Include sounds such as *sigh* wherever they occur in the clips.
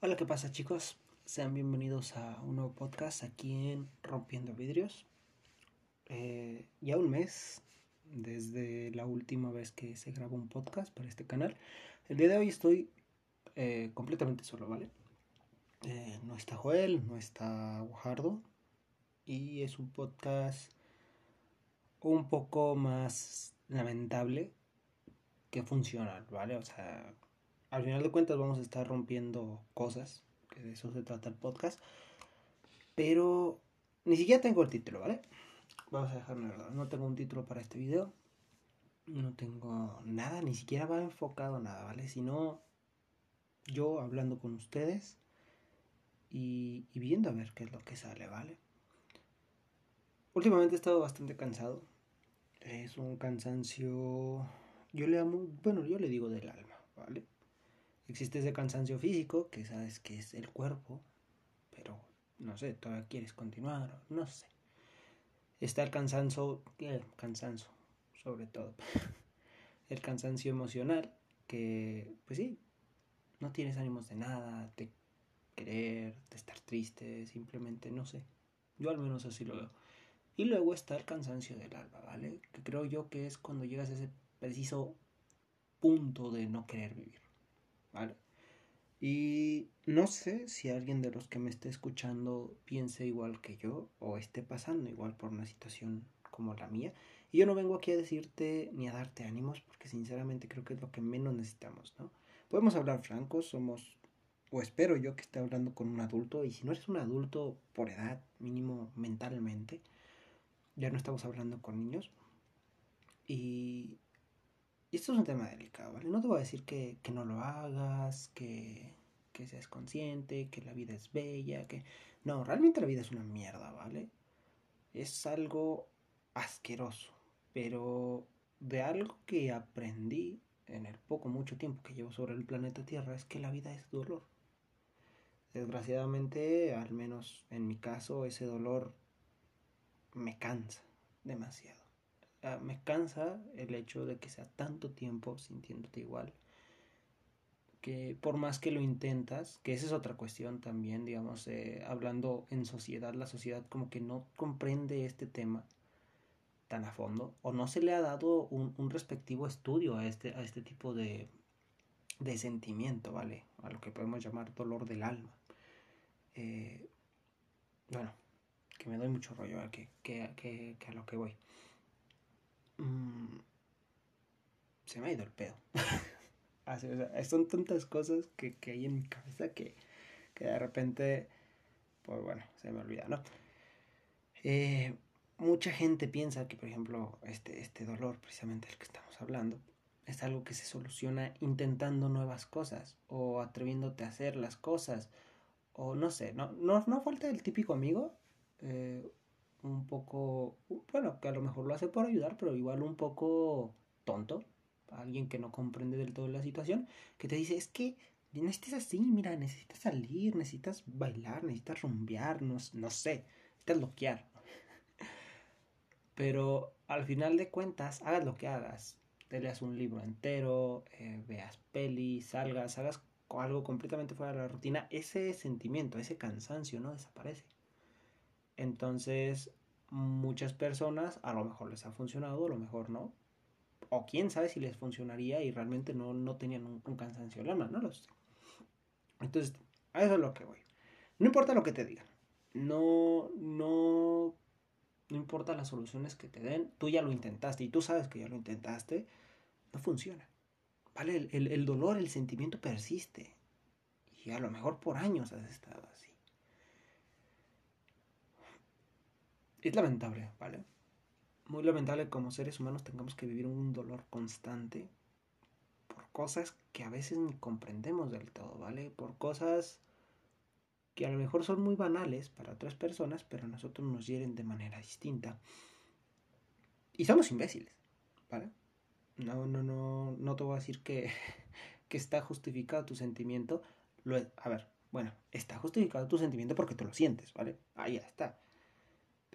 Hola, ¿qué pasa chicos? Sean bienvenidos a un nuevo podcast aquí en Rompiendo Vidrios. Eh, ya un mes desde la última vez que se grabó un podcast para este canal. El día de hoy estoy eh, completamente solo, ¿vale? Eh, no está Joel, no está Guajardo. Y es un podcast un poco más lamentable que funcional, ¿vale? O sea, al final de cuentas vamos a estar rompiendo cosas, que de eso se trata el podcast. Pero ni siquiera tengo el título, ¿vale? Vamos a dejarme verdad. No tengo un título para este video. No tengo nada, ni siquiera va enfocado nada, ¿vale? Sino yo hablando con ustedes y, y viendo a ver qué es lo que sale, ¿vale? Últimamente he estado bastante cansado. Es un cansancio, yo le amo, bueno, yo le digo del alma, ¿vale? Existe ese cansancio físico, que sabes que es el cuerpo, pero no sé, todavía quieres continuar, no sé. Está el cansancio, el cansancio, sobre todo. *laughs* el cansancio emocional, que pues sí, no tienes ánimos de nada, de querer, de estar triste, simplemente no sé. Yo al menos así lo veo. Y luego está el cansancio del alma, ¿vale? Que creo yo que es cuando llegas a ese preciso punto de no querer vivir. ¿Vale? Y no sé si alguien de los que me esté escuchando piense igual que yo o esté pasando igual por una situación como la mía. Y yo no vengo aquí a decirte ni a darte ánimos porque sinceramente creo que es lo que menos necesitamos, ¿no? Podemos hablar francos, somos, o espero yo que esté hablando con un adulto y si no eres un adulto por edad, mínimo mentalmente, ya no estamos hablando con niños. Y y esto es un tema delicado, ¿vale? No te voy a decir que, no lo hagas, que, que seas consciente, que la vida es bella, que... No, realmente la vida es una mierda, ¿vale? Es algo asqueroso, pero de algo que aprendí en el poco, mucho tiempo que llevo sobre el planeta Tierra es que la vida es dolor. Desgraciadamente, al menos en mi caso, ese dolor me cansa demasiado. Ah, me cansa el hecho de que sea tanto tiempo sintiéndote igual. Que por más que lo intentas, que esa es otra cuestión también, digamos, eh, hablando en sociedad, la sociedad como que no comprende este tema tan a fondo, o no se le ha dado un, respectivo estudio a este, a este tipo de, de sentimiento, ¿vale? A lo que podemos llamar dolor del alma. Eh, bueno, que me doy mucho rollo a, que, que, que a lo que voy. Mm, se me ha ido el pedo. *laughs* son tantas cosas que, hay en mi cabeza que, de repente, pues bueno, se me olvida, ¿no? Eh, mucha gente piensa que, por ejemplo, este, este dolor, precisamente el que estamos hablando, es algo que se soluciona intentando nuevas cosas o atreviéndote a hacer las cosas o no sé, no, no, no falta el típico amigo eh, un poco, bueno, que a lo mejor lo hace por ayudar, pero igual un poco tonto, alguien que no comprende del todo la situación, que te dice, es que necesitas así, mira, necesitas salir, necesitas bailar, necesitas rumbear, no, sé, necesitas loquear. *laughs* Pero al final de cuentas, hagas lo que hagas, te leas un libro entero, eh, veas pelis, salgas, hagas algo completamente fuera de la rutina, ese sentimiento, ese cansancio no desaparece. Entonces, muchas personas a lo mejor les ha funcionado, a lo mejor no. O quién sabe si les funcionaría y realmente no, no tenían un, cansancio lama, no lo sé. Entonces, a eso es lo que voy. No importa lo que te digan. No, no, no importa las soluciones que te den. Tú ya lo intentaste y tú sabes que ya lo intentaste. No funciona. ¿Vale? El, el dolor, el sentimiento persiste. Y a lo mejor por años has estado así. Es lamentable, ¿vale? Muy lamentable como seres humanos tengamos que vivir un dolor constante por cosas que a veces ni comprendemos del todo, ¿vale? Por cosas que a lo mejor son muy banales para otras personas, pero a nosotros nos hieren de manera distinta. Y somos imbéciles, ¿vale? No, no, no, no te voy a decir que, *laughs* que está justificado tu sentimiento. Lo, a ver, bueno, está justificado tu sentimiento porque tú lo sientes, ¿vale? Ahí ya está.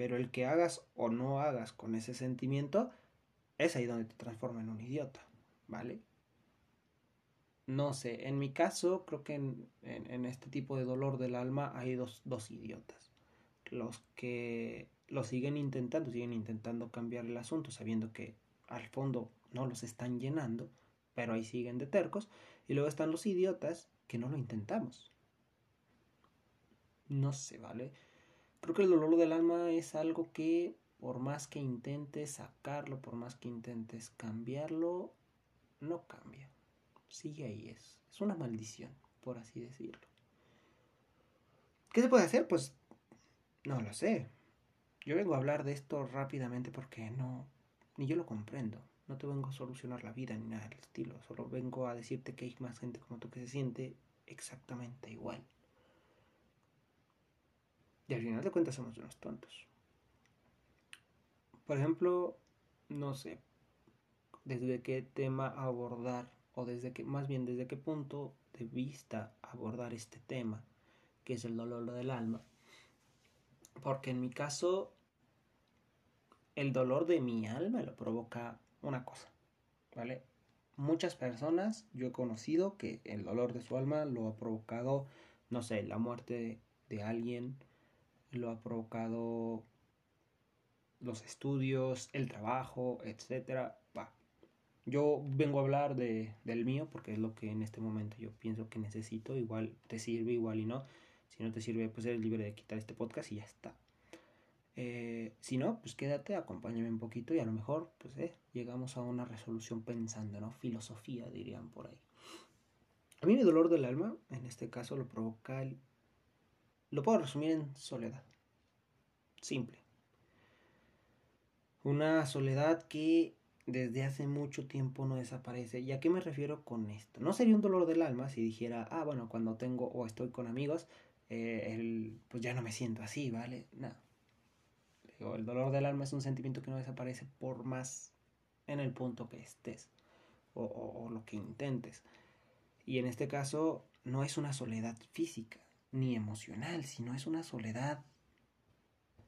Pero el que hagas o no hagas con ese sentimiento, es ahí donde te transforma en un idiota, ¿vale? no sé, en mi caso creo que en, este tipo de dolor del alma hay dos, idiotas. Los que lo siguen intentando, siguen intentando cambiar el asunto, sabiendo que al fondo no los están llenando, pero ahí siguen de tercos. Y luego están los idiotas que no lo intentamos. No sé, ¿vale? Creo que el dolor del alma es algo que por más que intentes sacarlo, por más que intentes cambiarlo, no cambia. Sigue ahí, es, es una maldición, por así decirlo. ¿Qué se puede hacer? Pues no lo sé. Yo vengo a hablar de esto rápidamente porque no, ni yo lo comprendo. No te vengo a solucionar la vida ni nada del estilo. Solo vengo a decirte que hay más gente como tú que se siente exactamente igual. Y al final de cuentas somos unos tontos. Por ejemplo, no sé desde qué tema abordar o desde qué, más bien desde qué punto de vista abordar este tema, que es el dolor del alma. Porque en mi caso, el dolor de mi alma lo provoca una cosa, ¿vale? Muchas personas yo he conocido que el dolor de su alma lo ha provocado, no sé, la muerte de alguien, lo ha provocado los estudios, el trabajo, etcétera. Yo vengo a hablar de, del mío porque es lo que en este momento yo pienso que necesito. Igual te sirve, igual y no. Si no te sirve, pues eres libre de quitar este podcast y ya está. Eh, si no, pues quédate, acompáñame un poquito y a lo mejor, pues eh, llegamos a una resolución pensando, ¿no? Filosofía, dirían por ahí. A mí mi dolor del alma, en este caso, lo provoca el... Lo puedo resumir en soledad. Simple. Una soledad que desde hace mucho tiempo no desaparece. ¿Y a qué me refiero con esto? No sería un dolor del alma si dijera, ah, bueno, cuando tengo o estoy con amigos, eh, pues ya no me siento así, ¿vale? No. el dolor del alma es un sentimiento que no desaparece por más en el punto que estés o lo que intentes. Y en este caso no es una soledad física ni emocional, sino es una soledad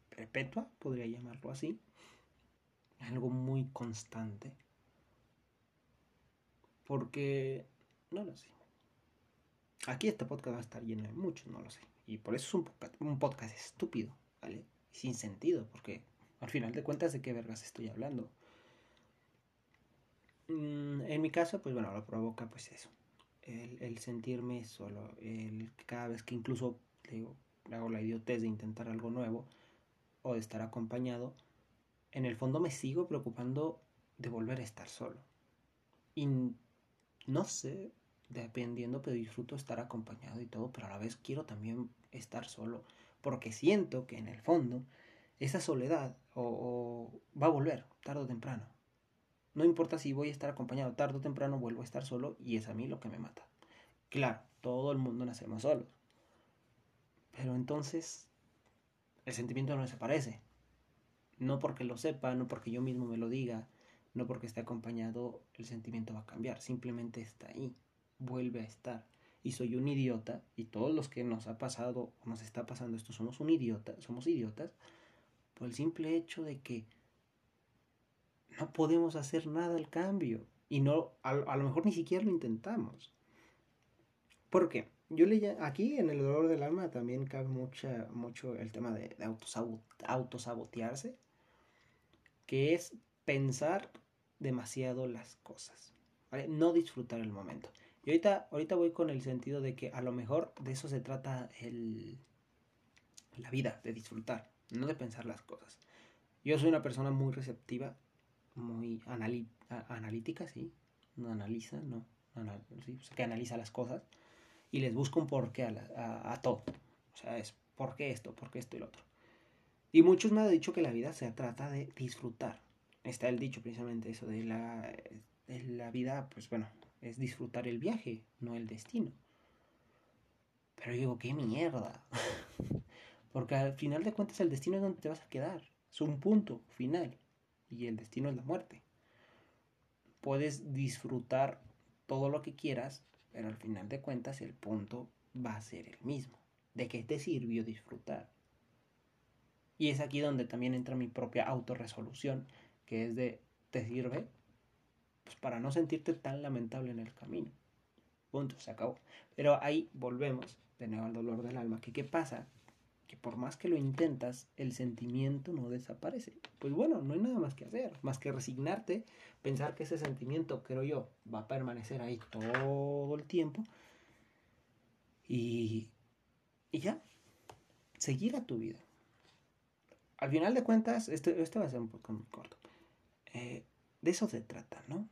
perpetua, podría llamarlo así, algo muy constante. Porque, no lo sé. Aquí este podcast va a estar lleno de muchos, no lo sé. Y por eso es un podcast, estúpido, ¿vale? Sin sentido, porque al final de cuentas de qué vergas estoy hablando. Mm, en mi caso, pues bueno, lo provoca pues eso. El, sentirme solo. El cada vez que incluso digo, hago la idiotez de intentar algo nuevo o de estar acompañado, en el fondo me sigo preocupando de volver a estar solo. Y no sé, dependiendo, pero disfruto estar acompañado y todo, pero a la vez quiero también estar solo, porque siento que en el fondo esa soledad o, va a volver tarde o temprano. No importa si voy a estar acompañado, tarde o temprano vuelvo a estar solo y es a mí lo que me mata. Claro, todo el mundo nacemos solos. Pero entonces el sentimiento no desaparece. No porque lo sepa, no porque yo mismo me lo diga, no porque esté acompañado, el sentimiento va a cambiar. Simplemente está ahí, vuelve a estar. Y soy un idiota, y todos los que nos ha pasado o nos está pasando esto somos un idiota, somos idiotas, por el simple hecho de que no podemos hacer nada al cambio. Y no, a, lo mejor ni siquiera lo intentamos. ¿Por qué? Yo le aquí en el dolor del alma también cabe mucha, mucho el tema de, de autosabotearse que es pensar demasiado las cosas, No disfrutar el momento. Y ahorita, ahorita voy con el sentido de que a lo mejor de eso se trata el, la vida, de disfrutar, no de pensar las cosas. Yo soy una persona muy receptiva, muy analítica, sí, no analiza, no, que analiza las cosas y les busco un porqué a, a todo. O sea, es por qué esto, por qué esto y lo otro. Y muchos me han dicho que la vida se trata de disfrutar. Está el dicho precisamente eso de la, la vida, pues bueno, es disfrutar el viaje, no el destino. Pero yo digo, qué mierda. *laughs* Porque al final de cuentas el destino es donde te vas a quedar. Es un punto final. Y el destino es la muerte. Puedes disfrutar todo lo que quieras, pero al final de cuentas el punto va a ser el mismo. ¿De qué te sirvió disfrutar? Y es aquí donde también entra mi propia autorresolución, que es de, te sirve pues, para no sentirte tan lamentable en el camino. Punto, se acabó. Pero ahí volvemos de nuevo al dolor del alma. ¿Qué pasa? Que por más que lo intentas, el sentimiento no desaparece. Pues bueno, no hay nada más que hacer, más que resignarte, pensar que ese sentimiento, creo yo, va a permanecer ahí todo el tiempo. Y, y ya, seguir a tu vida. Al final de cuentas, este, este va a ser un poco muy corto. Eh, de eso se trata, ¿no?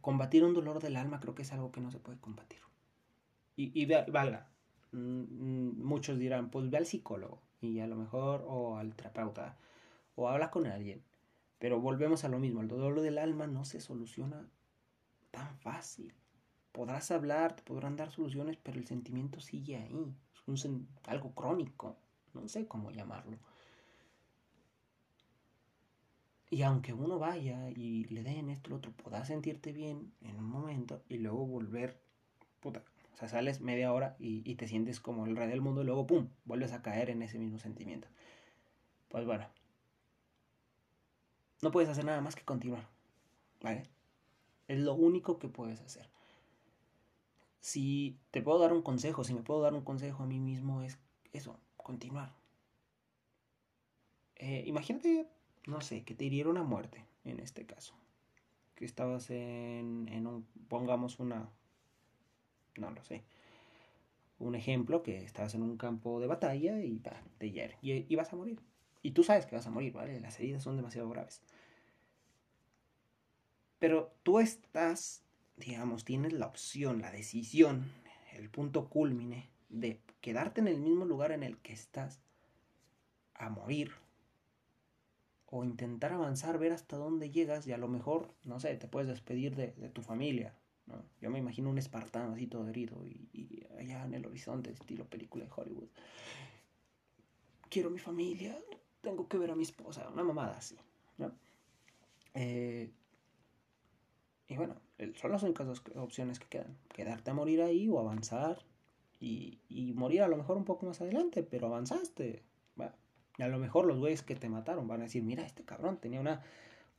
Combatir un dolor del alma creo que es algo que no se puede combatir. Y, y valga, muchos dirán, pues ve al psicólogo y a lo mejor, o al terapeuta, o habla con alguien. Pero volvemos a lo mismo, el dolor del alma no se soluciona tan fácil. Podrás hablar, te podrán dar soluciones, pero el sentimiento sigue ahí. Es algo crónico, no sé cómo llamarlo. Y aunque uno vaya y le den esto, lo otro, podrás sentirte bien en un momento y luego volver, puta, sea, sales media hora y, te sientes como el rey del mundo y luego, ¡pum!, vuelves a caer en ese mismo sentimiento. Pues bueno, no puedes hacer nada más que continuar, ¿vale? Es lo único que puedes hacer. Si te puedo dar un consejo, si me puedo dar un consejo a mí mismo, es eso, continuar. Eh, imagínate no sé, que te hirieron a muerte, en este caso. Que estabas en, en un, pongamos una, no lo sé, un ejemplo, que estabas en un campo de batalla y te hieren, y, vas a morir. Y tú sabes que vas a morir, ¿vale? Las heridas son demasiado graves. Pero tú estás, digamos, tienes la opción, la decisión, el punto culmine de quedarte en el mismo lugar en el que estás a morir o intentar avanzar, ver hasta dónde llegas y a lo mejor, no sé, te puedes despedir de, tu familia. Yo me imagino un espartano así todo herido y, allá en el horizonte, estilo película de Hollywood. Quiero mi familia, tengo que ver a mi esposa, una mamada así. ¿no? Eh, y bueno, son las únicas dos opciones que quedan. Quedarte a morir ahí o avanzar y, y morir a lo mejor un poco más adelante, pero avanzaste. Y a lo mejor los güeyes que te mataron van a decir, mira, este cabrón tenía una,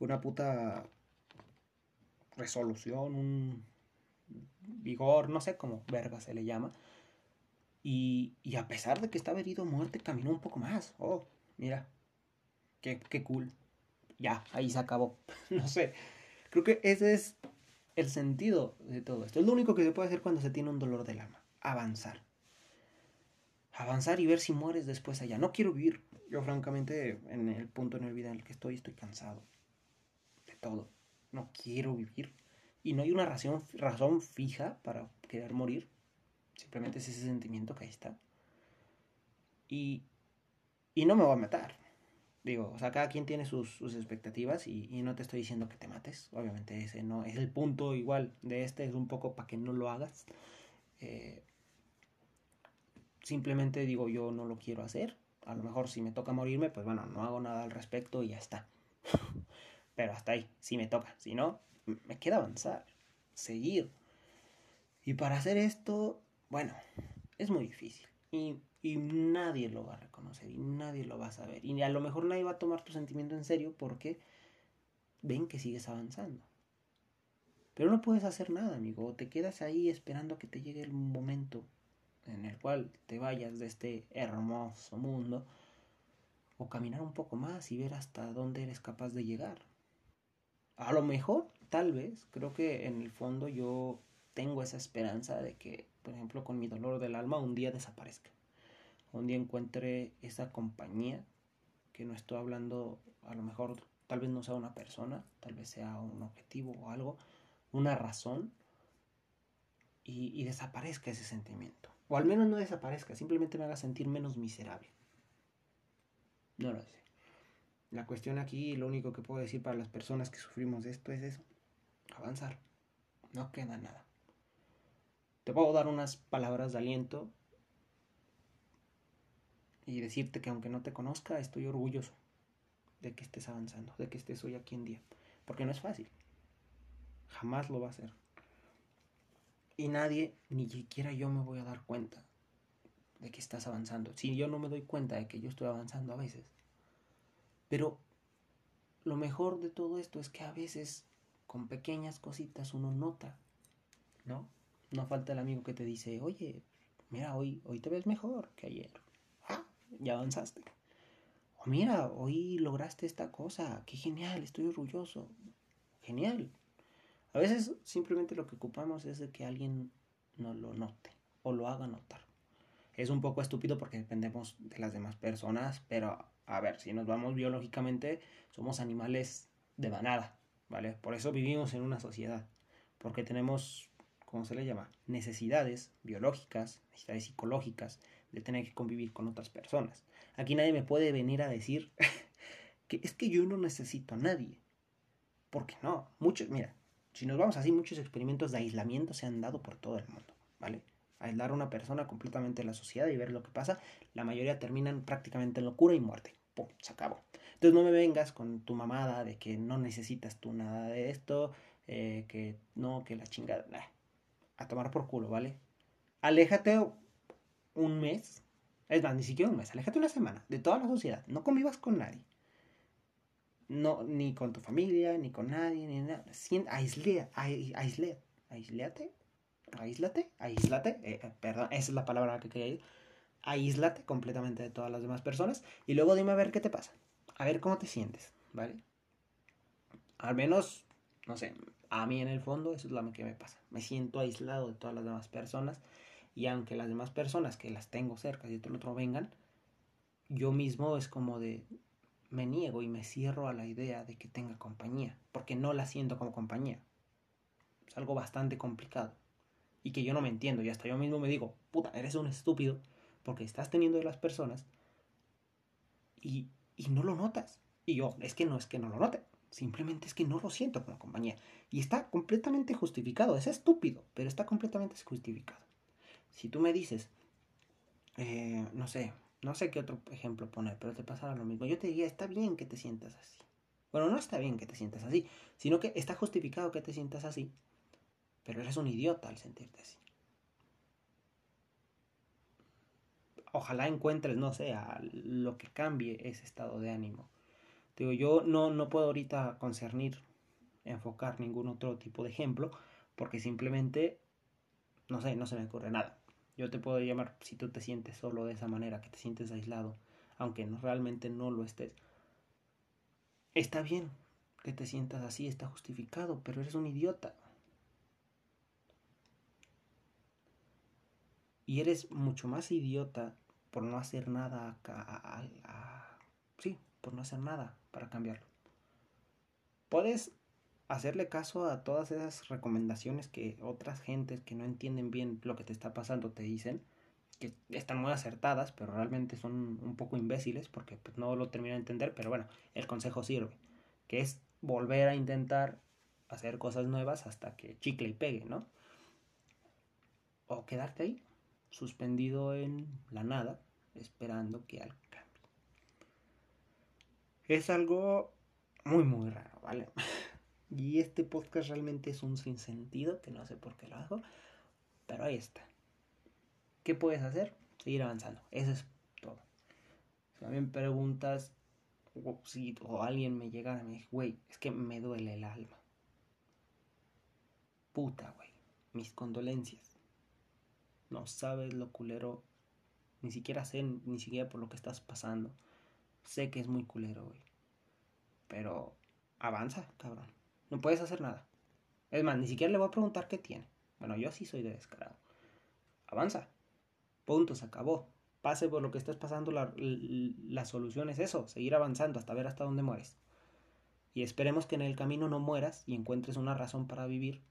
una puta resolución, un vigor, no sé cómo verga se le llama. Y, y a pesar de que estaba herido muerte, caminó un poco más. Oh, mira, qué, qué cool. Ya, ahí se acabó. *laughs* no sé. Creo que ese es el sentido de todo esto. Es lo único que se puede hacer cuando se tiene un dolor del alma. Avanzar. Avanzar y ver si mueres después allá. No quiero vivir. Yo francamente, en el punto en el vida en el que estoy, estoy cansado de todo. No quiero vivir. Y no hay una razón, razón fija para querer morir. Simplemente es ese sentimiento que ahí está. Y, y no me va a matar. Digo, o sea, cada quien tiene sus, sus expectativas y, y, no te estoy diciendo que te mates. Obviamente ese no es el punto igual de este, es un poco para que no lo hagas. Eh, simplemente digo, yo no lo quiero hacer a lo mejor si me toca morirme, pues bueno, no hago nada al respecto y ya está. *laughs* Pero hasta ahí, si me toca. Si no, me queda avanzar, seguir. Y para hacer esto, bueno, es muy difícil. Y, y, nadie lo va a reconocer y nadie lo va a saber. Y a lo mejor nadie va a tomar tu sentimiento en serio porque ven que sigues avanzando. Pero no puedes hacer nada, amigo. Te quedas ahí esperando que te llegue el momento en el cual te vayas de este hermoso mundo, o caminar un poco más y ver hasta dónde eres capaz de llegar. A lo mejor, tal vez, creo que en el fondo yo tengo esa esperanza de que, por ejemplo, con mi dolor del alma un día desaparezca. Un día encuentre esa compañía, que no estoy hablando, a lo mejor tal vez no sea una persona, tal vez sea un objetivo o algo, una razón, y, y desaparezca ese sentimiento. O al menos no desaparezca, simplemente me haga sentir menos miserable. No lo sé. La cuestión aquí, lo único que puedo decir para las personas que sufrimos de esto es eso. Avanzar. No queda nada. Te puedo dar unas palabras de aliento y decirte que aunque no te conozca, estoy orgulloso de que estés avanzando, de que estés hoy aquí en día. Porque no es fácil. Jamás lo va a ser. Y nadie, ni siquiera yo me voy a dar cuenta de que estás avanzando. Si yo no me doy cuenta de que yo estoy avanzando a veces. Pero lo mejor de todo esto es que a veces con pequeñas cositas uno nota, ¿no? no falta el amigo que te dice, oye, mira, hoy, hoy te ves mejor que ayer. Ah, ya avanzaste. O mira, hoy lograste esta cosa, qué genial, estoy orgulloso. Genial. A veces simplemente lo que ocupamos es de que alguien nos lo note o lo haga notar. Es un poco estúpido porque dependemos de las demás personas, pero a ver, si nos vamos biológicamente, somos animales de manada, ¿vale? Por eso vivimos en una sociedad, porque tenemos, ¿cómo se le llama? Necesidades biológicas, necesidades psicológicas de tener que convivir con otras personas. Aquí nadie me puede venir a decir *laughs* que es que yo no necesito a nadie. Porque no, muchos, mira, si nos vamos así, muchos experimentos de aislamiento se han dado por todo el mundo, ¿vale? Aislar a una persona completamente de la sociedad y ver lo que pasa, la mayoría terminan prácticamente en locura y muerte. ¡Pum! Se acabó. Entonces no me vengas con tu mamada de que no necesitas tú nada de esto, eh, que no, que la chingada. A tomar por culo, ¿vale? Aléjate un mes, es más, ni siquiera un mes, aléjate una semana de toda la sociedad. No convivas con nadie. No, ni con tu familia, ni con nadie, ni nada. Aisle, aisle, aisléate, aíslate, aíslate, eh, eh, perdón, esa es la palabra que quería ir. Aíslate completamente de todas las demás personas y luego dime a ver qué te pasa a ver cómo te sientes, ¿vale? Al menos, no sé, a mí en el fondo eso es lo que me pasa. Me siento aislado de todas las demás personas y aunque las demás personas que las tengo cerca y otro otro vengan, yo mismo es como de me niego y me cierro a la idea de que tenga compañía, porque no la siento como compañía. Es algo bastante complicado y que yo no me entiendo y hasta yo mismo me digo, puta, eres un estúpido porque estás teniendo de las personas y y no lo notas. Y yo, es que no es que no lo note, simplemente es que no lo siento como compañía. Y está completamente justificado, es estúpido, pero está completamente justificado. Si tú me dices, eh, no sé, no sé qué otro ejemplo poner, pero te pasará lo mismo. Yo te diría, está bien que te sientas así. Bueno, no está bien que te sientas así, sino que está justificado que te sientas así, pero eres un idiota al sentirte así. Ojalá encuentres, no sé, lo que cambie ese estado de ánimo. Digo, yo no, no puedo ahorita concernir, enfocar ningún otro tipo de ejemplo, porque simplemente, no sé, no se me ocurre nada. Yo te puedo llamar si tú te sientes solo de esa manera, que te sientes aislado, aunque no, realmente no lo estés. Está bien que te sientas así, está justificado, pero eres un idiota. Y eres mucho más idiota por no hacer nada, sí, por no hacer nada para cambiarlo. Puedes hacerle caso a todas esas recomendaciones que otras gentes que no entienden bien lo que te está pasando te dicen, que están muy acertadas, pero realmente son un poco imbéciles porque pues, no lo terminan de entender, pero bueno, el consejo sirve, que es volver a intentar hacer cosas nuevas hasta que chicle y pegue, ¿no? O quedarte ahí, suspendido en la nada, esperando que algo cambie. Es algo muy, muy raro, ¿vale? *laughs* Y este podcast realmente es un sinsentido, que no sé por qué lo hago, pero ahí está. ¿Qué puedes hacer? Seguir avanzando. Eso es todo. Si me preguntas, o, si, o alguien me llega y me dice, güey, es que me duele el alma. Puta, güey. Mis condolencias. No sabes lo culero. Ni siquiera sé, ni siquiera por lo que estás pasando. Sé que es muy culero, güey. Pero avanza, cabrón. No puedes hacer nada. Es más, ni siquiera le voy a preguntar qué tiene. Bueno, yo sí soy de descarado. Avanza. Punto, se acabó. Pase por lo que estés pasando, la, la solución es eso, seguir avanzando hasta ver hasta dónde mueres. Y esperemos que en el camino no mueras y encuentres una razón para vivir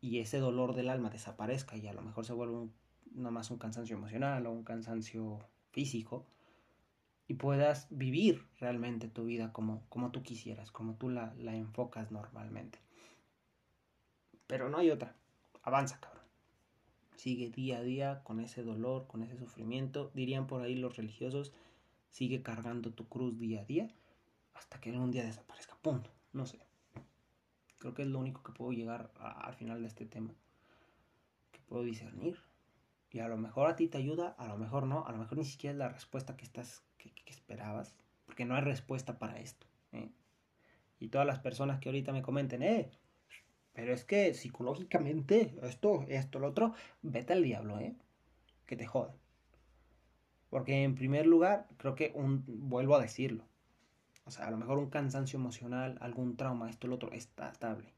y ese dolor del alma desaparezca y a lo mejor se vuelve un, no más un cansancio emocional o un cansancio físico y puedas vivir realmente tu vida como, como tú quisieras, como tú la, la enfocas normalmente. Pero no hay otra. Avanza, cabrón. Sigue día a día con ese dolor, con ese sufrimiento. Dirían por ahí los religiosos, sigue cargando tu cruz día a día hasta que algún día desaparezca. Punto. No sé. Creo que es lo único que puedo llegar al final de este tema. Que puedo discernir. Y a lo mejor a ti te ayuda, a lo mejor no, a lo mejor ni siquiera es la respuesta que estás, que, esperabas. Porque no hay respuesta para esto. ¿eh? Y todas las personas que ahorita me comenten, eh, Pero es que psicológicamente, esto, esto, lo otro, vete al diablo, ¿eh? Que te joda. Porque en primer lugar, creo que un, vuelvo a decirlo. O sea, a lo mejor un cansancio emocional, algún trauma, esto, lo otro, está estable.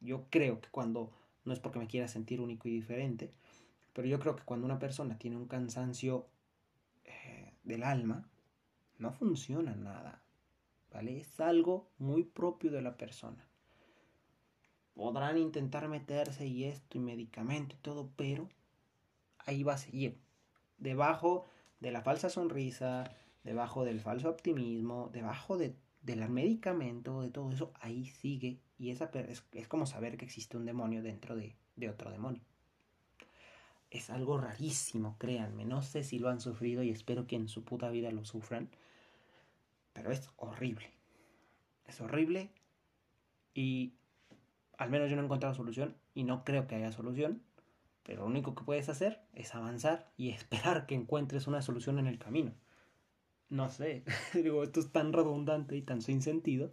Yo creo que cuando, no es porque me quiera sentir único y diferente, pero yo creo que cuando una persona tiene un cansancio eh, del alma, no funciona nada. ¿Vale? Es algo muy propio de la persona podrán intentar meterse y esto y medicamento y todo, pero ahí va a seguir. Debajo de la falsa sonrisa, debajo del falso optimismo, debajo de, del medicamento, de todo eso, ahí sigue. Y esa es, es como saber que existe un demonio dentro de, de otro demonio. Es algo rarísimo, créanme. No sé si lo han sufrido y espero que en su puta vida lo sufran. Pero es horrible. Es horrible. Y al menos yo no he encontrado solución y no creo que haya solución, pero lo único que puedes hacer es avanzar y *laughs* esperar que encuentres una solución en el camino. No sé, *laughs* digo, esto es tan redundante y tan sin sentido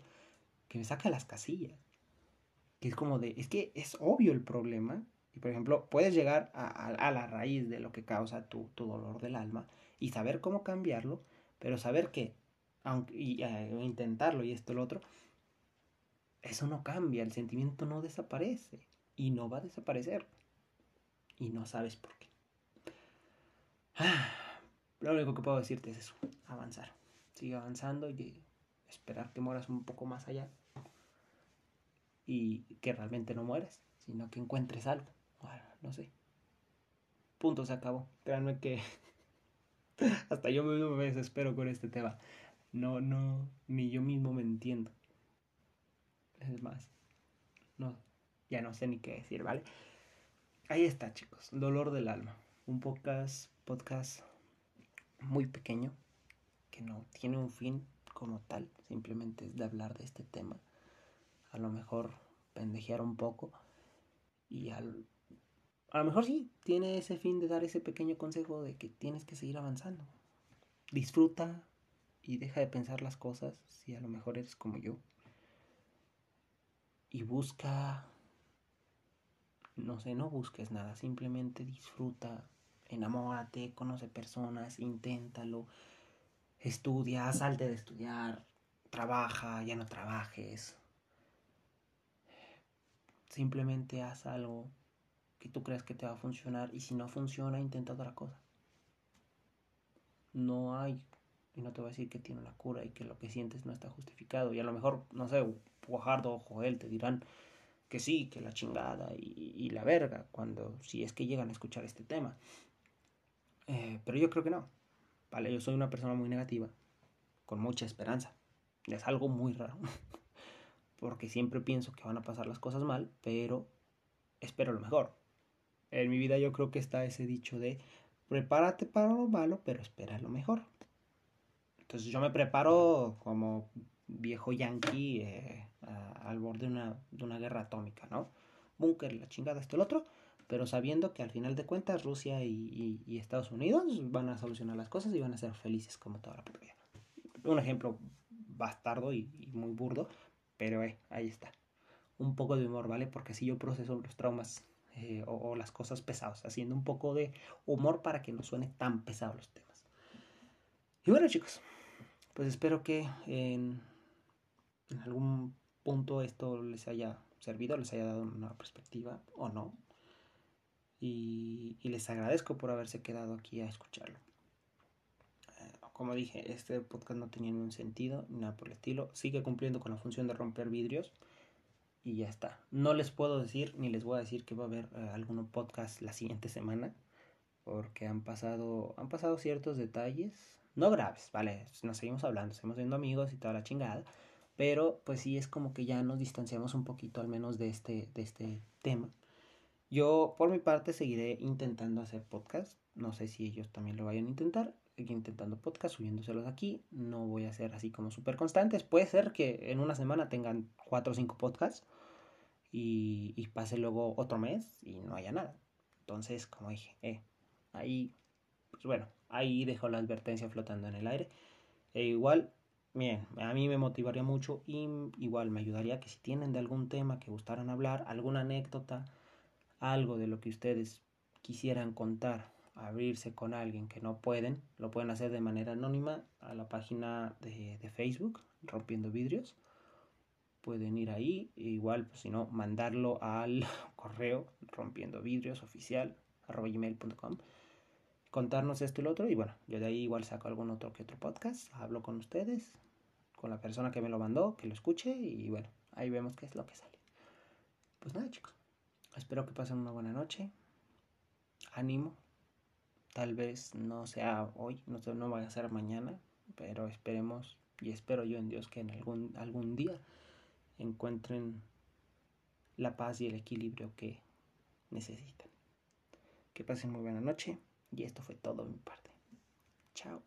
que me saca las casillas. Que es como de, es que es obvio el problema. Y por ejemplo, puedes llegar a, la raíz de lo que causa tu, dolor del alma y saber cómo cambiarlo, pero saber que, aunque, y, eh, intentarlo y esto lo otro, eso no cambia, el sentimiento no desaparece y no va a desaparecer. Y no sabes por qué. Lo único que puedo decirte es eso, avanzar. Sigue avanzando y esperar que mueras un poco más allá. Y que realmente no mueres, sino que encuentres algo. no sé. Punto, se acabó. Créanme que *laughs* hasta yo mismo me desespero con este tema. No, no, ni yo mismo me entiendo. Es más, no, ya no sé ni qué decir, ¿vale? Ahí está, chicos. Dolor del alma. Un podcast, podcast muy pequeño que no tiene un fin como tal. Simplemente es de hablar de este tema. A lo mejor pendejear un poco. Y al, a lo mejor sí, tiene ese fin de dar ese pequeño consejo de que tienes que seguir avanzando. Disfruta y deja de pensar las cosas si a lo mejor eres como yo y busca, no sé, no busques nada, simplemente disfruta, enamórate, conoce personas, inténtalo, estudia, salte de estudiar, trabaja, ya no trabajes. Simplemente haz algo que tú creas que te va a funcionar y si no funciona, intenta otra cosa. No hay, y no te voy a decir que tiene una cura y que lo que sientes no está justificado. Y a lo mejor, no sé, Guajardo o Joel te dirán que sí, que la chingada y, la verga, cuando si es que llegan a escuchar este tema. Eh, pero yo creo que no. Vale, yo soy una persona muy negativa, con mucha esperanza. Es algo muy raro. *laughs* Porque siempre pienso que van a pasar las cosas mal, pero espero lo mejor. En mi vida yo creo que está ese dicho de prepárate para lo malo, pero espera lo mejor. Entonces yo me preparo como viejo yankee eh, al borde de una, guerra atómica, ¿no? Búnker, la chingada, esto, el otro, pero sabiendo que al final de cuentas Rusia y, Estados Unidos van a solucionar las cosas y van a ser felices como toda la puta Un ejemplo bastardo y, muy burdo, pero eh, ahí está. Un poco de humor, ¿vale? Porque así yo proceso los traumas eh, o, las cosas pesadas, haciendo un poco de humor para que no suene tan pesados los temas. Y bueno chicos, pues espero que en en algún punto esto les haya servido, les haya dado una perspectiva o no. Y, les agradezco por haberse quedado aquí a escucharlo. Eh, como dije, este podcast no tenía ningún sentido, nada por el estilo. Sigue cumpliendo con la función de romper vidrios y ya está. No les puedo decir ni les voy a decir que va a haber eh, algún podcast la siguiente semana porque han pasado han pasado ciertos detalles, no graves, vale, nos seguimos hablando, seguimos siendo amigos y toda la chingada, pero pues sí es como que ya nos distanciamos un poquito al menos de este, de este tema. Yo por mi parte seguiré intentando hacer podcast, no sé si ellos también lo vayan a intentar, seguir intentando podcast, subiéndoselos aquí, no voy a ser así como súper constantes, puede ser que en una semana tengan cuatro o cinco podcasts y, y pase luego otro mes y no haya nada. Entonces, como dije, eh, ahí, pues bueno, ahí dejo la advertencia flotando en el aire. E igual bien, a mí me motivaría mucho y igual me ayudaría que si tienen de algún tema que gustaran hablar, alguna anécdota, algo de lo que ustedes quisieran contar, abrirse con alguien que no pueden, lo pueden hacer de manera anónima a la página de, de Facebook, Rompiendo Vidrios. Pueden ir ahí, e igual, pues, si no, mandarlo al *laughs* correo rompiendo vidrios oficial gmail.com contarnos esto y lo otro y bueno, yo de ahí igual saco algún otro que otro podcast, hablo con ustedes, con la persona que me lo mandó, que lo escuche y bueno, ahí vemos qué es lo que sale. Pues nada chicos, espero que pasen una buena noche, ánimo, tal vez no sea hoy, no, no vaya a ser mañana, pero esperemos y espero yo en Dios que en algún, algún día encuentren la paz y el equilibrio que necesitan. Que pasen muy buena noche. Y esto fue todo de mi parte. Chao.